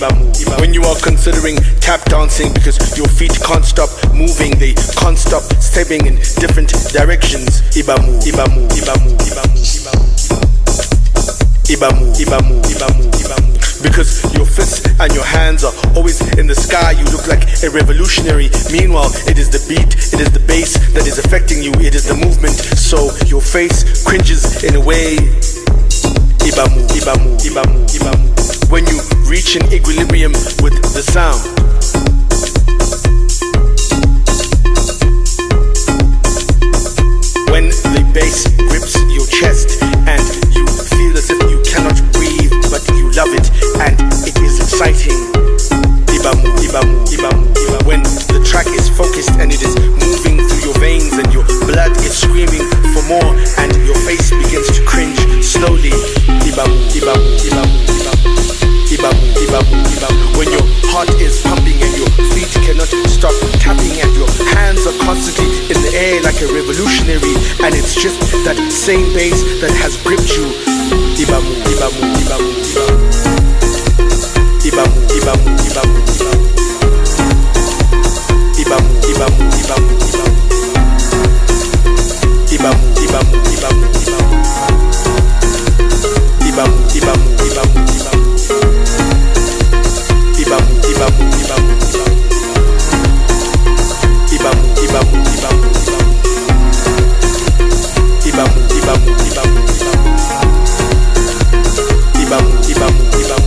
When you are considering tap dancing because your feet can't stop moving, they can't stop stepping in different directions. Ibamu, Ibamu, Ibamu, Ibamu, Ibamu, Ibamu, Ibamu, Ibamu. Because your fists and your hands are always in the sky, you look like a revolutionary. Meanwhile, it is the beat, it is the bass that is affecting you, it is the movement. So your face cringes in a way. Ibamu, Ibamu, Ibamu, Ibamu. When you reach an equilibrium with the sound. When the bass grips your chest and you feel as if you cannot breathe, but you love it and it is exciting. Ibamu, Ibamu, Ibamu, Ibamu. When the track is focused and it is moving through your veins and your blood is screaming for more and your face begins to cringe slowly. Ibamu, Ibamu, Ibamu, Ibamu. Ibamu, Ibamu. When your heart is pumping and your feet cannot stop tapping and your hands are constantly in the air like a revolutionary and it's just that same bass that has gripped you. Ibamu, Ibamu, Ibamu, Ibamu. Ibamu, Ibamu, Ibamu, Ibamu. Ibamu, Ibamu, Ibamu, Ibamu. Ibamu, Ibamu, Ibamu, Ibamu. Ibamu, Ibamu, Ibamu, Ibamu. Ibamu, Ibamu, Ibamu, Ibamu. Ibamu, Ibamu, Ibamu, Ibamu. Ibamu, Ibamu, Ibamu, Ibamu.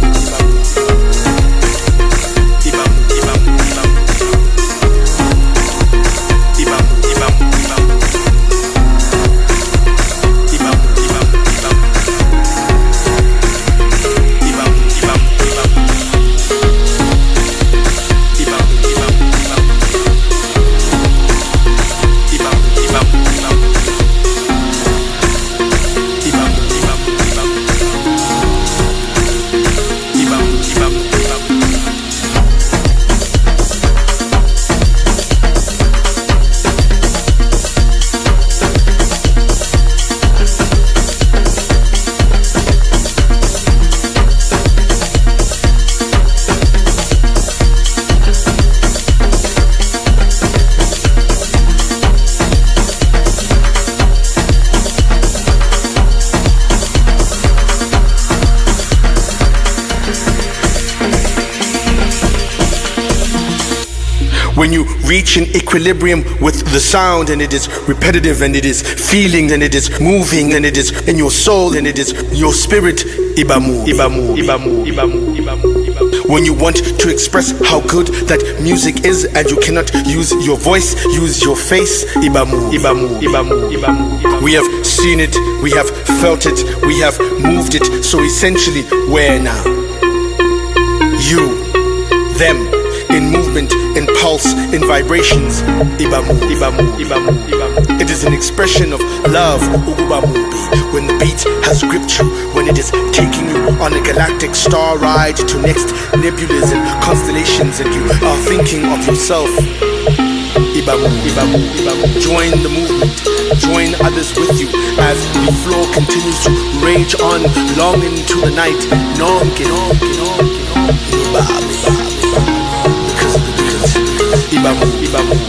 Reach an equilibrium with the sound and it is repetitive and it is feeling and it is moving and it is in your soul and it is your spirit ibamu ibamu ibamu ibamu ibamu ibamu when you want to express how good that music is and you cannot use your voice use your face ibamu ibamu ibamu ibamu we have seen it we have felt it we have moved it so essentially where now you them in movement, in pulse, in vibrations. Ibamu. It is an expression of love, when the beat has gripped you, when it is taking you on a galactic star ride to next nebulas and constellations, and you are thinking of yourself. Join the movement, join others with you as the floor continues to rage on long into the night. Nonke, nonke, nonke, nonke, Ibamu, bam, bam.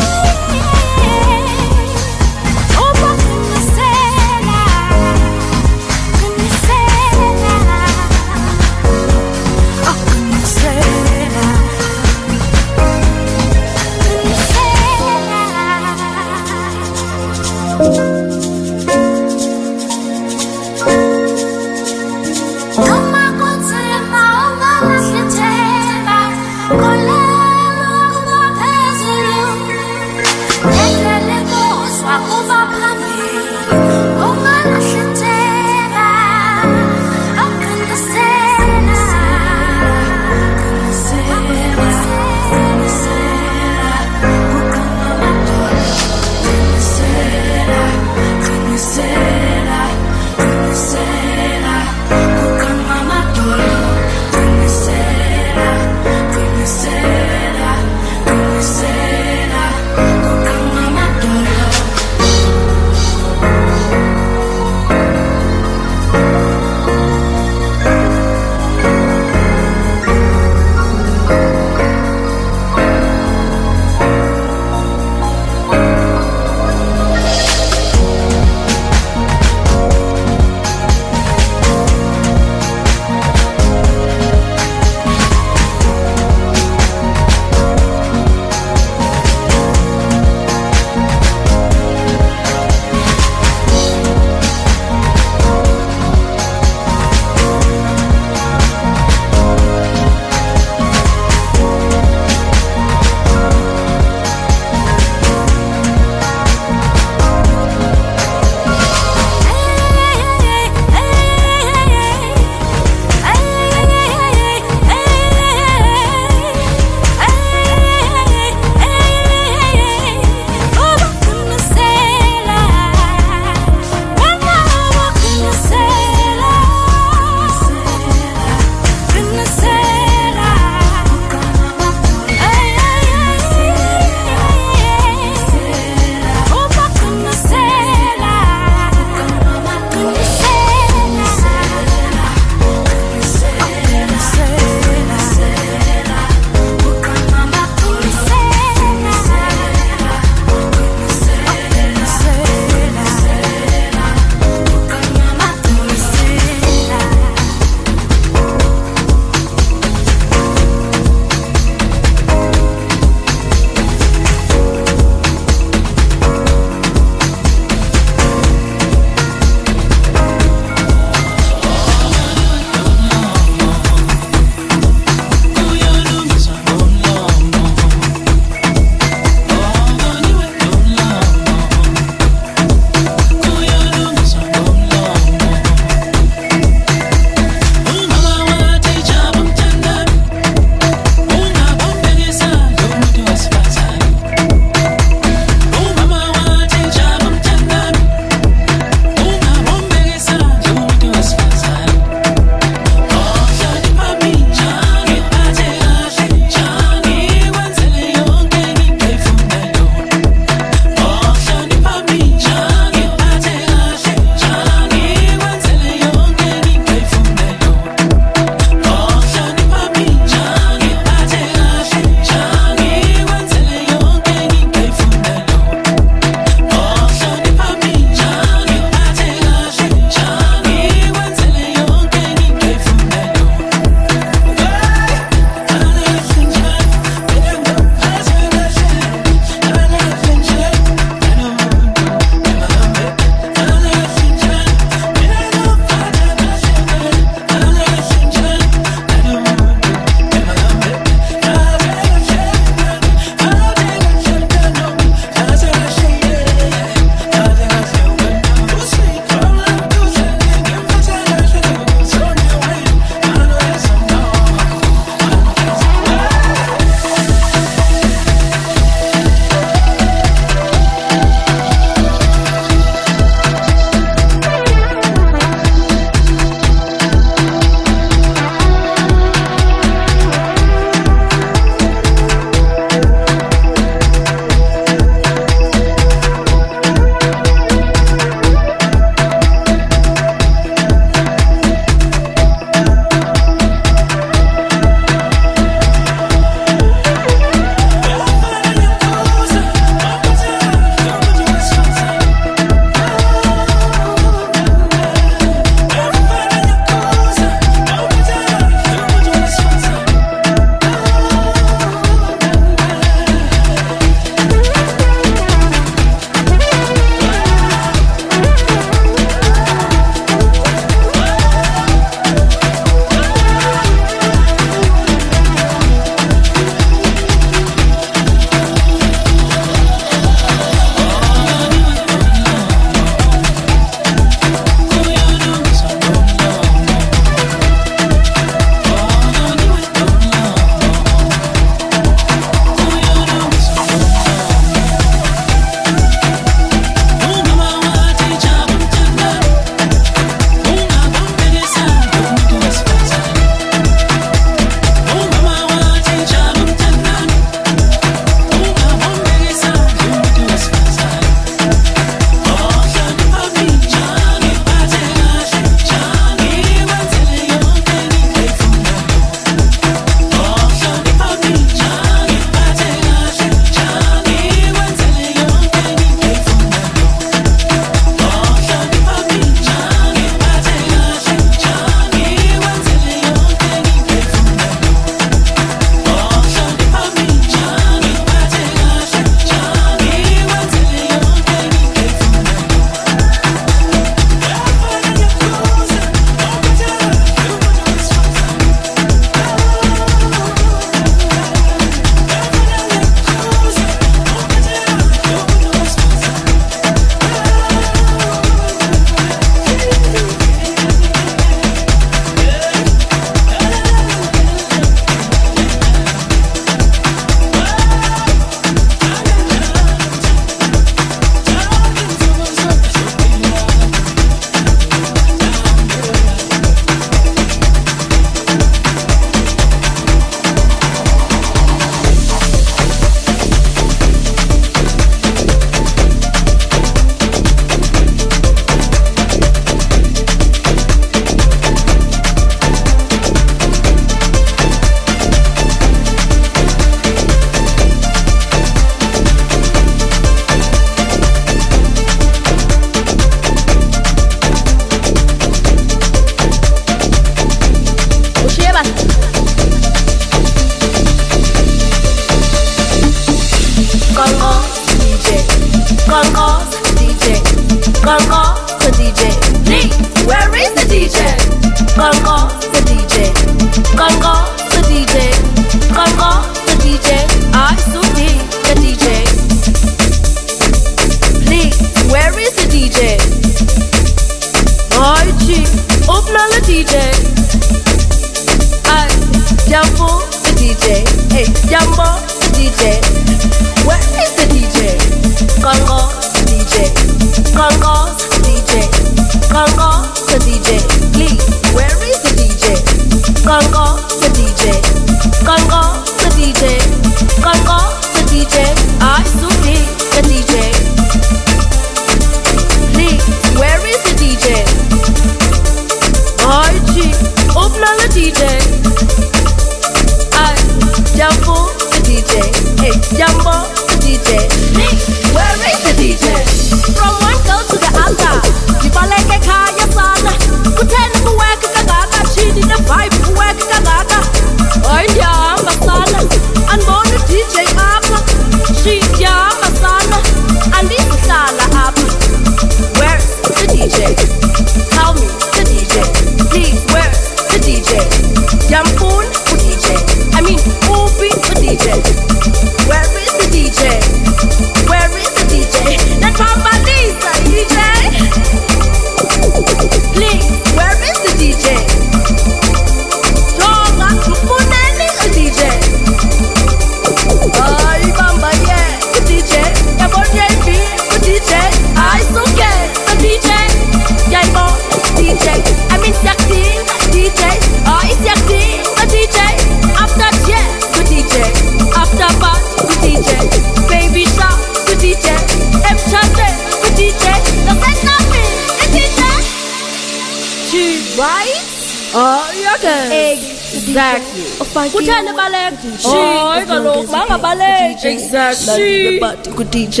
Kutheni baleki? Hayi kaloku bangabaleki. Exactly. Bati ku DJ,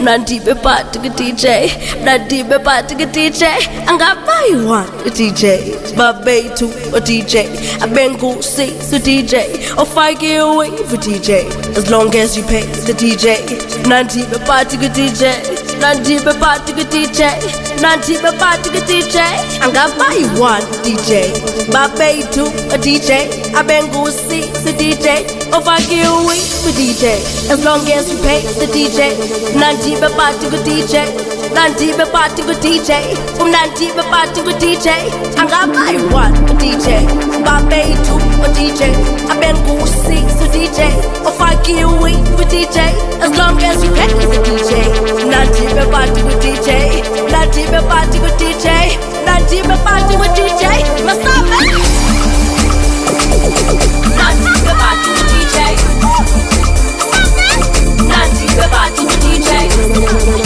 mna ndibe bati ku DJ, mna ndibe bati ku DJ. Angabayi one u DJ, babethu u DJ, abengusi su DJ, ofakiwe for DJ. As long as you pay the DJ, mna ndibe bati ku DJ. Nandibe party ku DJ, nandibe party ku DJ. Angabayi one DJ, babethu a DJ, abengusi the DJ, ofakiwe for DJ. As long as you pay the DJ, nandibe party ku DJ, nandibe party ku DJ, umnandibe party ku DJ. Angabayi one DJ, babethu a DJ, abengusi the DJ, ofakiwe for DJ. As long as you pay the DJ, nandibe party ku DJ, nandibe party ku DJ, nandibe party ku DJ. Masabe. Nandibe party ku DJ. Nandibe party ku DJ.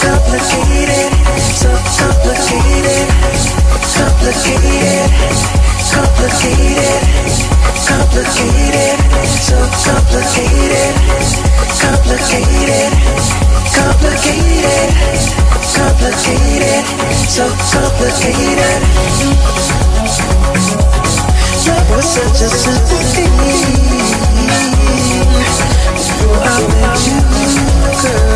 complicated, so complicated, complicated, complicated, complicated, so complicated, complicated, complicated, complicated, so complicated. Love was such a simple thing before I met you.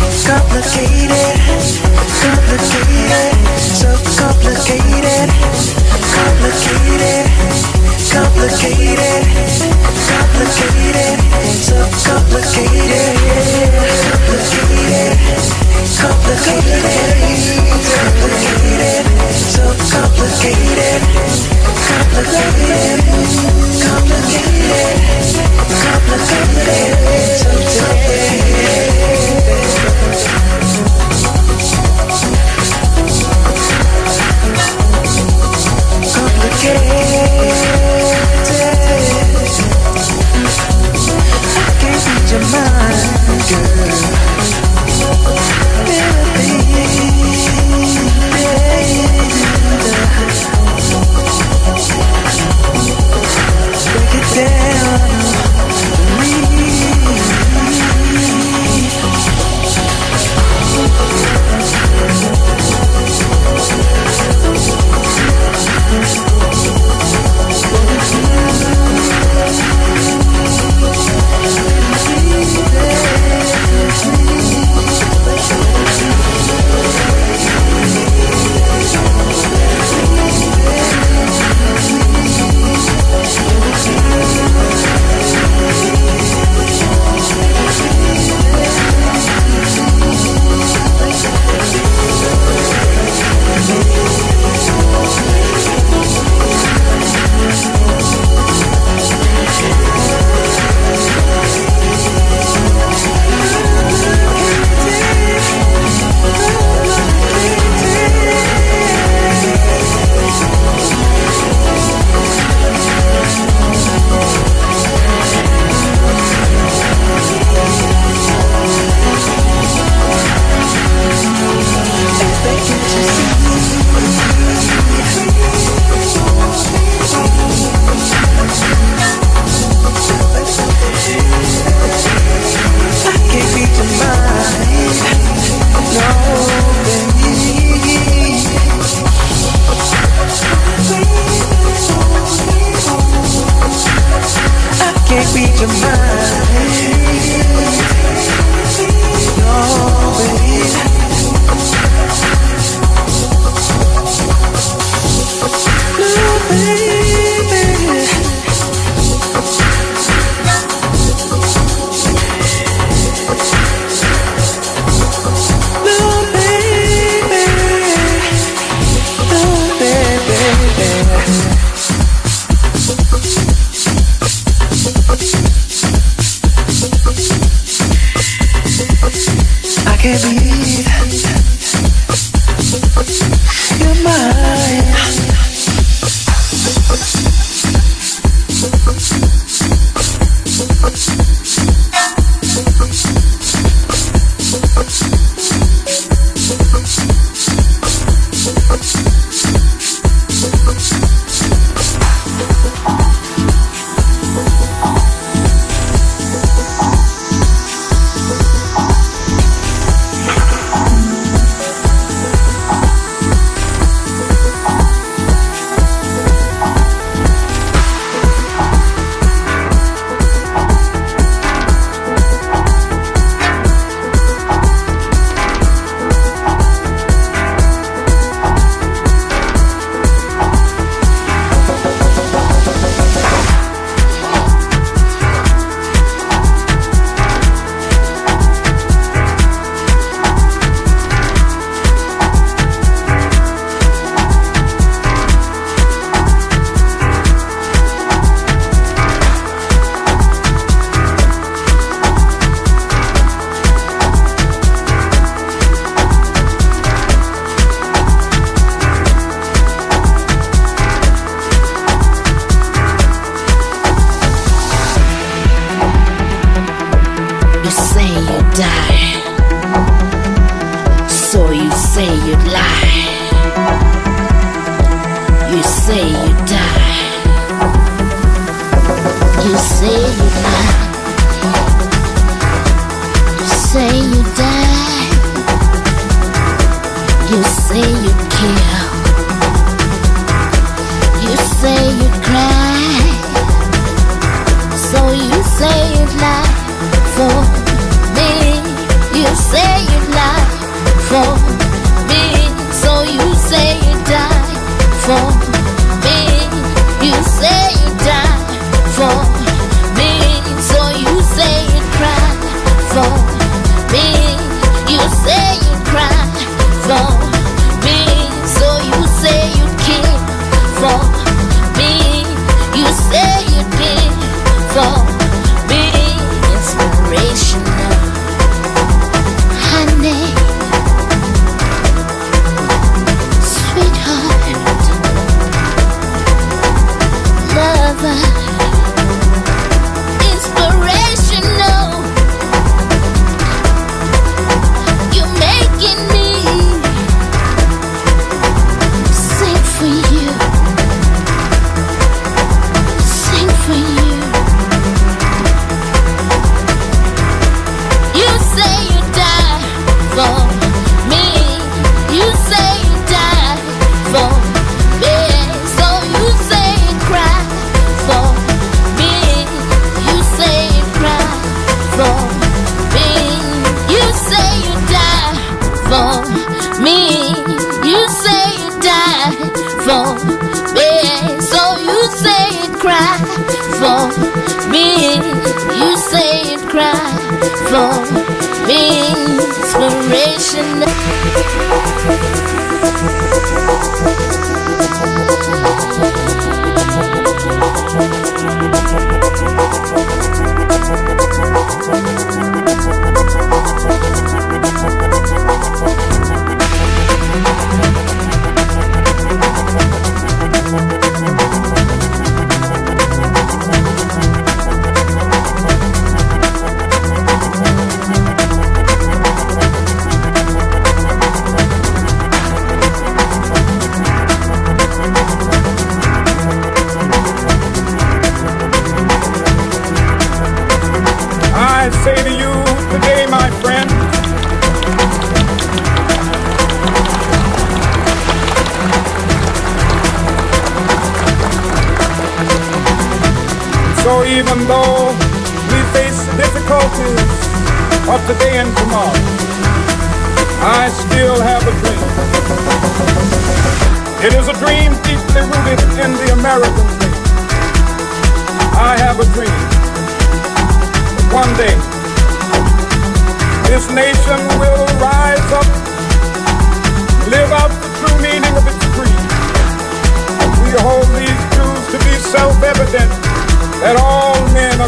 Complicated, complicated, so complicated, complicated, complicated.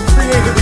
created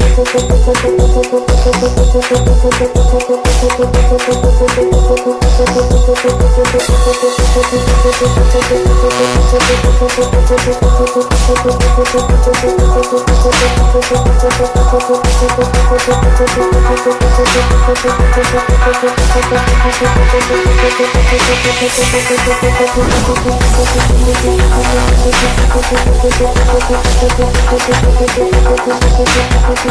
The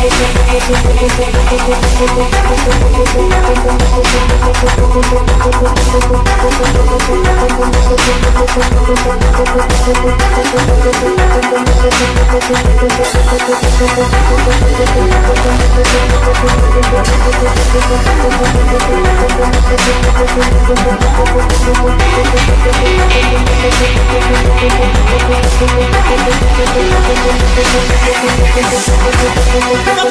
Come on.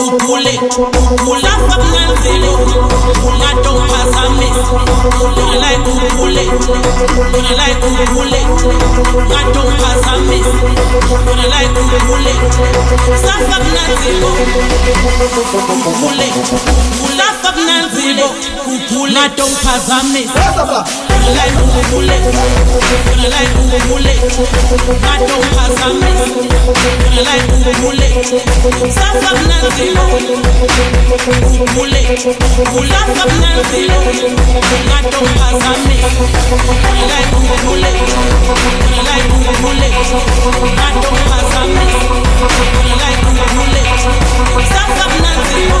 Ukule, ukula pamanzele Ukula don't pass a miss Don't like ukule Don't like ukule. I don't pass a miss Don't like ukule Safak nanzilo Ukule, ukula pamanzele Ukula don't pass a miss Don't like ukule Don't like ukule. I don't pass a miss Don't like ukule Safak nanzilo nzilo kule kulanga mna nzilo ungatongazame ilaikukule ilaikukule ungatongazame ilaikukule sasa mna nzilo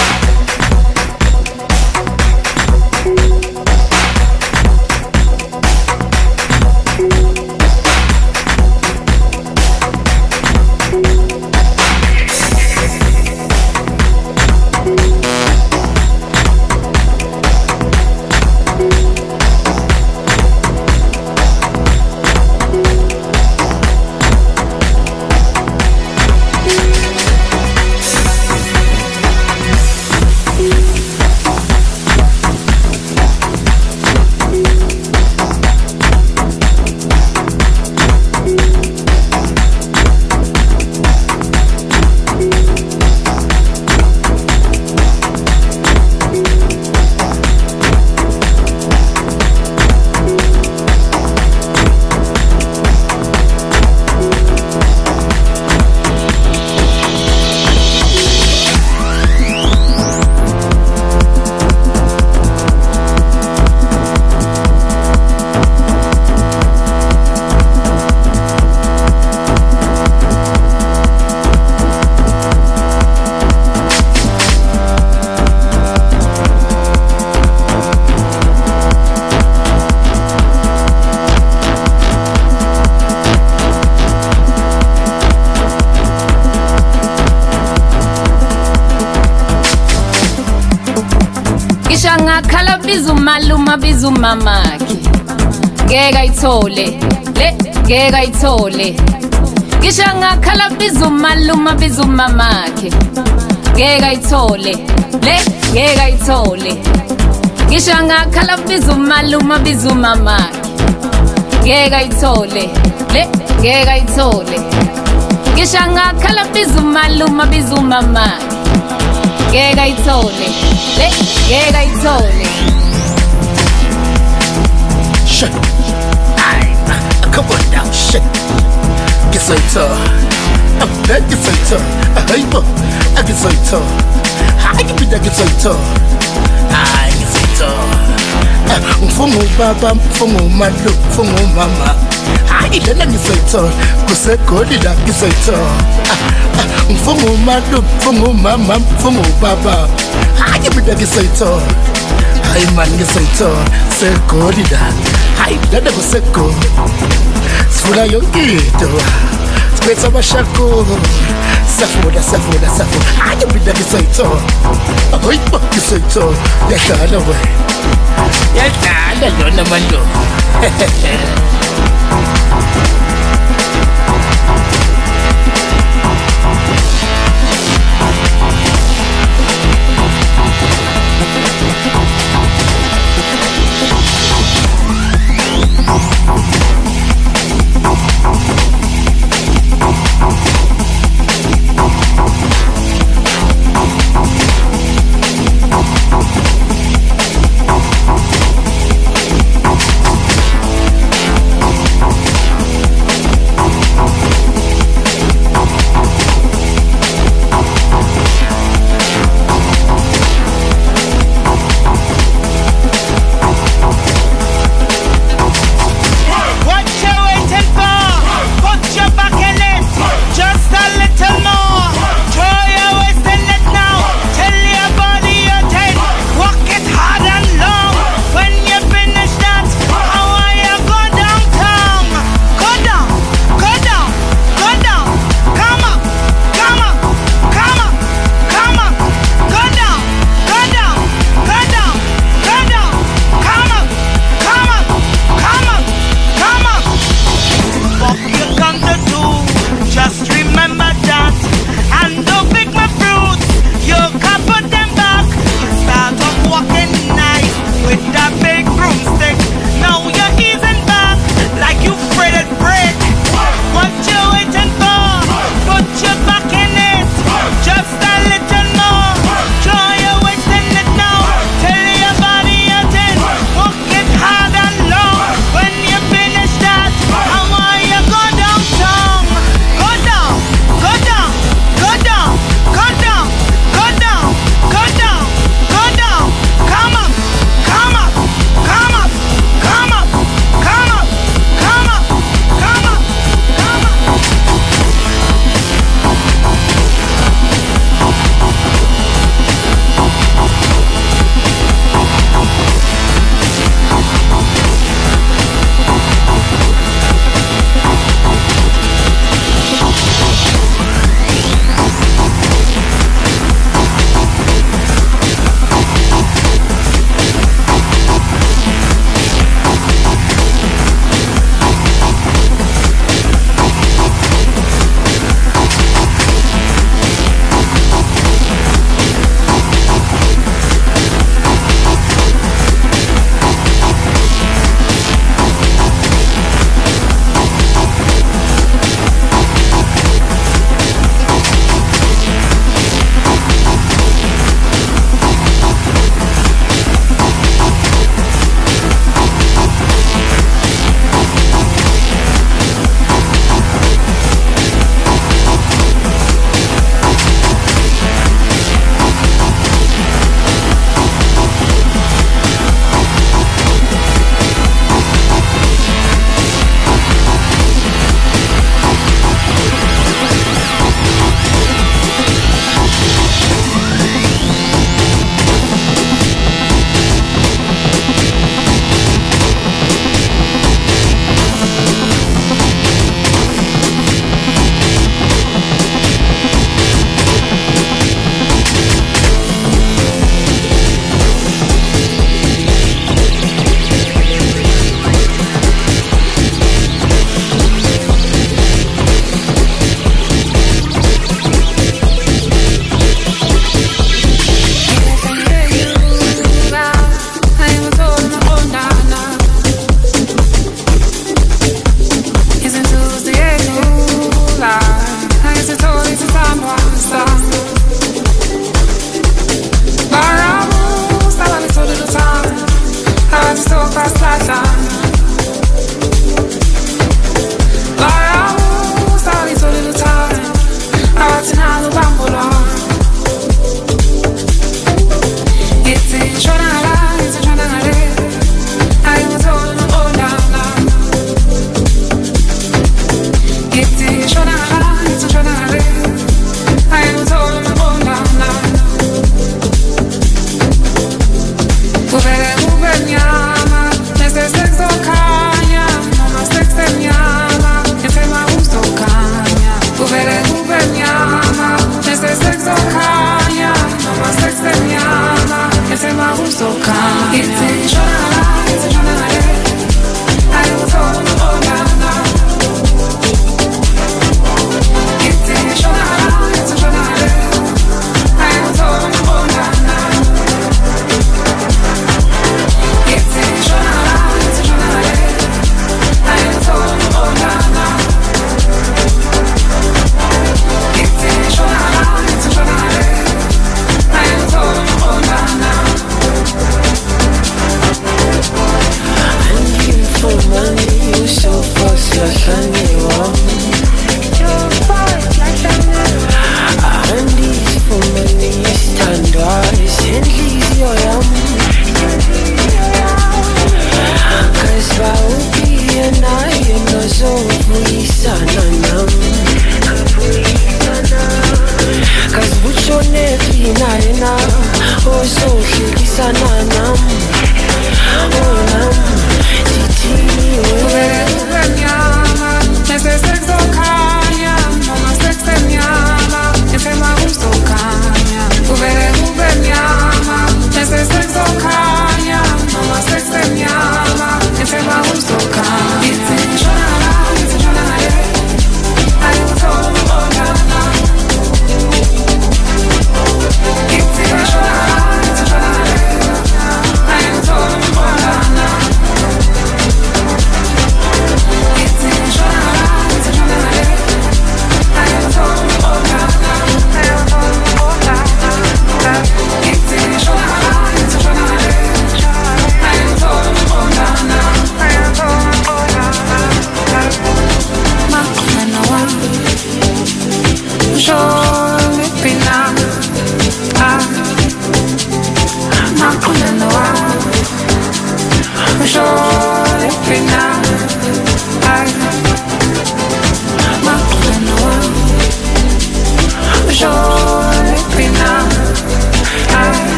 ngisho ngakhala biza umaluma biza umamakhe ngeke ayithole le ngeke ayithole. Ngisho ngakhala biza umaluma biza umamakhe ngeke ayithole le ngeke ayithole. Ngisho ngakhala biza umaluma biza umamakhe ngeke ayithole le ngeke ayithole. Ngisho ngakhala biza umaluma biza umamakhe ngeke ayithole le ngeke ayithole Shit. Aye. Ah, come on now, shit. Get so tough. I'm that get so tough. I get so tough. I can be that get so tough. I ngifunga ubaba ngifunga umalo ngifunga umama hayi lena ngizoyithola. Kusegoli la ngizoyithola. Ngifunga umalo ngifunga umama ngifunga ubaba hayi mina ngizoyithola. Hayi mani ngizoyithola. Segoli la. Hayi lena kusegoli. Sivula yonke into. Siphethe abashakoli safuna safuna safuna hayi mina ngizoyithola. Hoyi ngizoyithola. Yahlala wena. Yadlala yona mando